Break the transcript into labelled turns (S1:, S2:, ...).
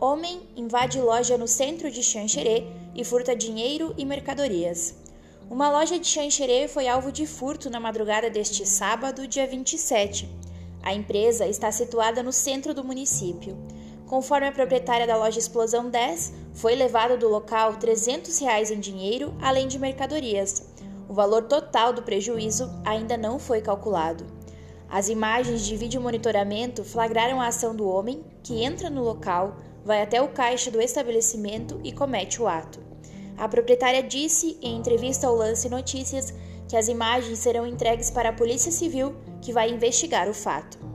S1: Homem invade loja no centro de Xanxerê e furta dinheiro e mercadorias. Uma loja de Xanxerê foi alvo de furto na madrugada deste sábado, dia 27. A empresa está situada no centro do município. Conforme a proprietária da loja Explosão 10, foi levado do local 300 reais em dinheiro, além de mercadorias. O valor total do prejuízo ainda não foi calculado. As imagens de vídeo monitoramento flagraram a ação do homem, que entra no local, vai até o caixa do estabelecimento e comete o ato. A proprietária disse em entrevista ao Lance Notícias que as imagens serão entregues para a Polícia Civil, que vai investigar o fato.